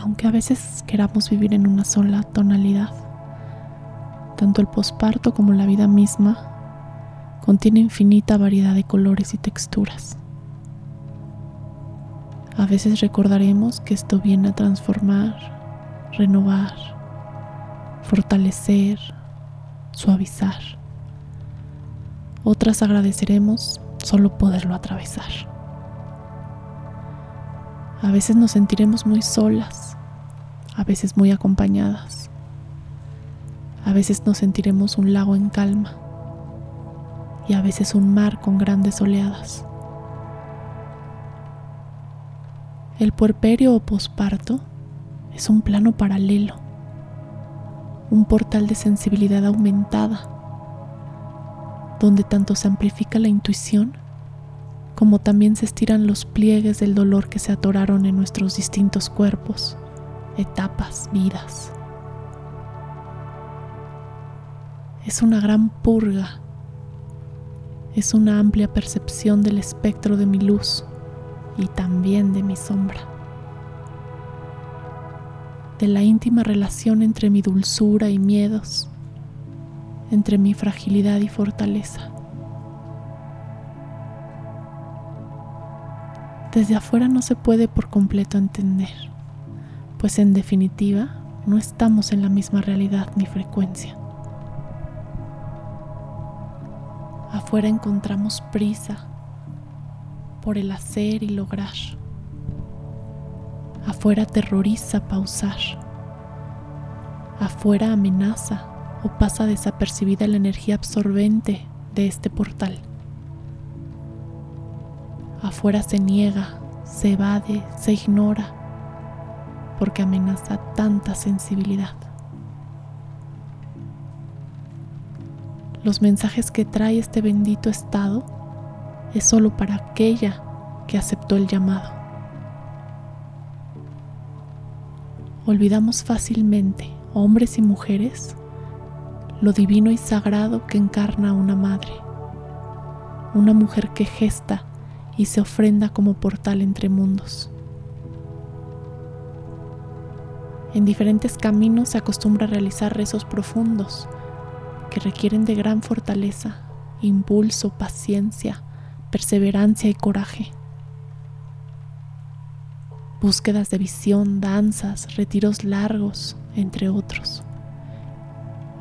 aunque a veces queramos vivir en una sola tonalidad. Tanto el posparto como la vida misma contiene infinita variedad de colores y texturas. A veces recordaremos que esto viene a transformar, renovar, fortalecer, suavizar. Otras agradeceremos solo poderlo atravesar. A veces nos sentiremos muy solas, a veces muy acompañadas. A veces nos sentiremos un lago en calma y a veces un mar con grandes oleadas. El puerperio o posparto es un plano paralelo, un portal de sensibilidad aumentada, donde tanto se amplifica la intuición como también se estiran los pliegues del dolor que se atoraron en nuestros distintos cuerpos, etapas, vidas. Es una gran purga, es una amplia percepción del espectro de mi luz y también de mi sombra, de la íntima relación entre mi dulzura y miedos, entre mi fragilidad y fortaleza. Desde afuera no se puede por completo entender, pues en definitiva no estamos en la misma realidad ni frecuencia. Afuera encontramos prisa, por el hacer y lograr. Afuera terroriza pausar. Afuera amenaza o pasa desapercibida la energía absorbente de este portal. Afuera se niega, se evade, se ignora, porque amenaza tanta sensibilidad. Los mensajes que trae este bendito estado es solo para aquella que aceptó el llamado. Olvidamos fácilmente, hombres y mujeres, lo divino y sagrado que encarna una madre, una mujer que gesta y se ofrenda como portal entre mundos. En diferentes caminos se acostumbra a realizar rezos profundos que requieren de gran fortaleza, impulso, paciencia, perseverancia y coraje. Búsquedas de visión, danzas, retiros largos, entre otros.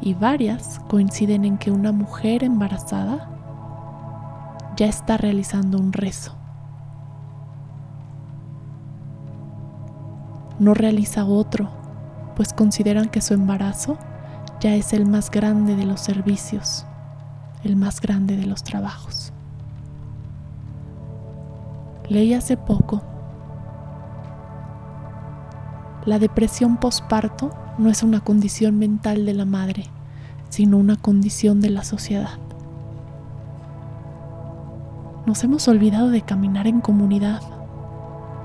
Y varias coinciden en que una mujer embarazada ya está realizando un rezo. No realiza otro, pues consideran que su embarazo ya es el más grande de los servicios, el más grande de los trabajos. Leí hace poco. La depresión posparto no es una condición mental de la madre, sino una condición de la sociedad. Nos hemos olvidado de caminar en comunidad,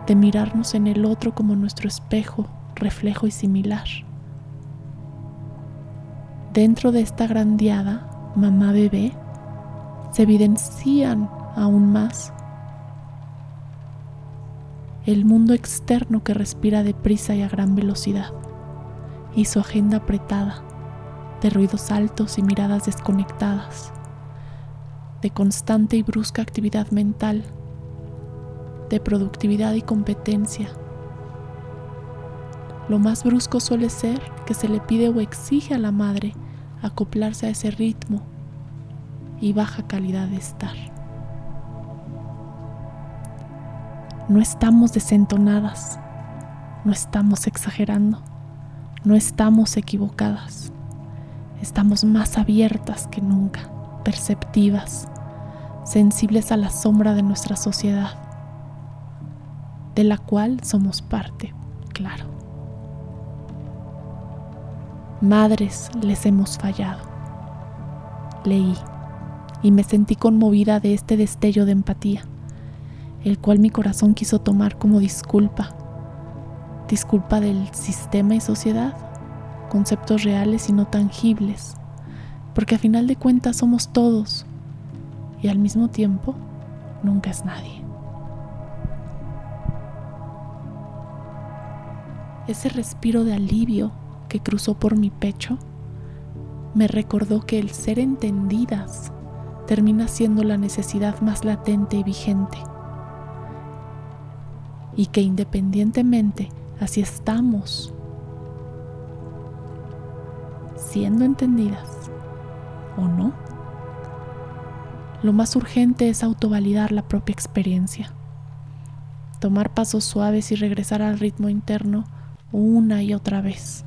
de mirarnos en el otro como nuestro espejo, reflejo y similar. Dentro de esta grandiada mamá-bebé se evidencian aún más el mundo externo que respira deprisa y a gran velocidad, y su agenda apretada, de ruidos altos y miradas desconectadas, de constante y brusca actividad mental, de productividad y competencia. Lo más brusco suele ser que se le pide o exige a la madre acoplarse a ese ritmo y baja calidad de estar. No estamos desentonadas, no estamos exagerando, no estamos equivocadas. Estamos más abiertas que nunca, perceptivas, sensibles a la sombra de nuestra sociedad, de la cual somos parte, claro. Madres les hemos fallado. Leí y me sentí conmovida de este destello de empatía el cual mi corazón quiso tomar como disculpa, disculpa del sistema y sociedad, conceptos reales y no tangibles, porque a final de cuentas somos todos y al mismo tiempo nunca es nadie. Ese respiro de alivio que cruzó por mi pecho me recordó que el ser entendidas termina siendo la necesidad más latente y vigente. Y que independientemente así estamos siendo entendidas o no, lo más urgente es autovalidar la propia experiencia, tomar pasos suaves y regresar al ritmo interno una y otra vez,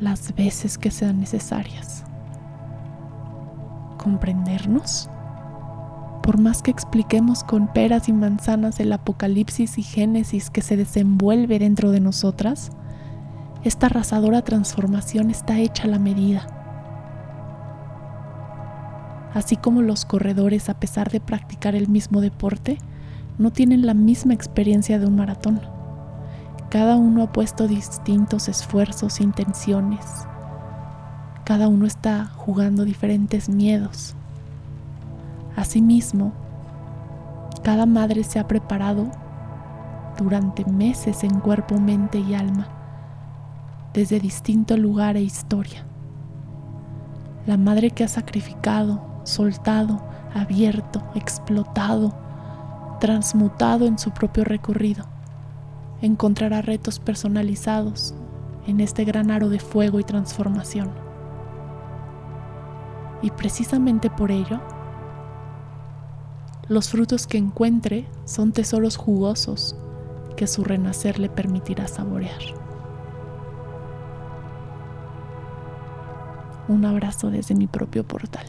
las veces que sean necesarias comprendernos? Por más que expliquemos con peras y manzanas el apocalipsis y génesis que se desenvuelve dentro de nosotras, esta arrasadora transformación está hecha a la medida. Así como los corredores, a pesar de practicar el mismo deporte, no tienen la misma experiencia de un maratón. Cada uno ha puesto distintos esfuerzos, intenciones, cada uno está jugando diferentes miedos. Asimismo, cada madre se ha preparado durante meses en cuerpo, mente y alma, desde distinto lugar e historia. La madre que ha sacrificado, soltado, abierto, explotado, transmutado en su propio recorrido, encontrará retos personalizados en este gran aro de fuego y transformación. Y precisamente por ello, los frutos que encuentre son tesoros jugosos que su renacer le permitirá saborear. Un abrazo desde mi propio portal.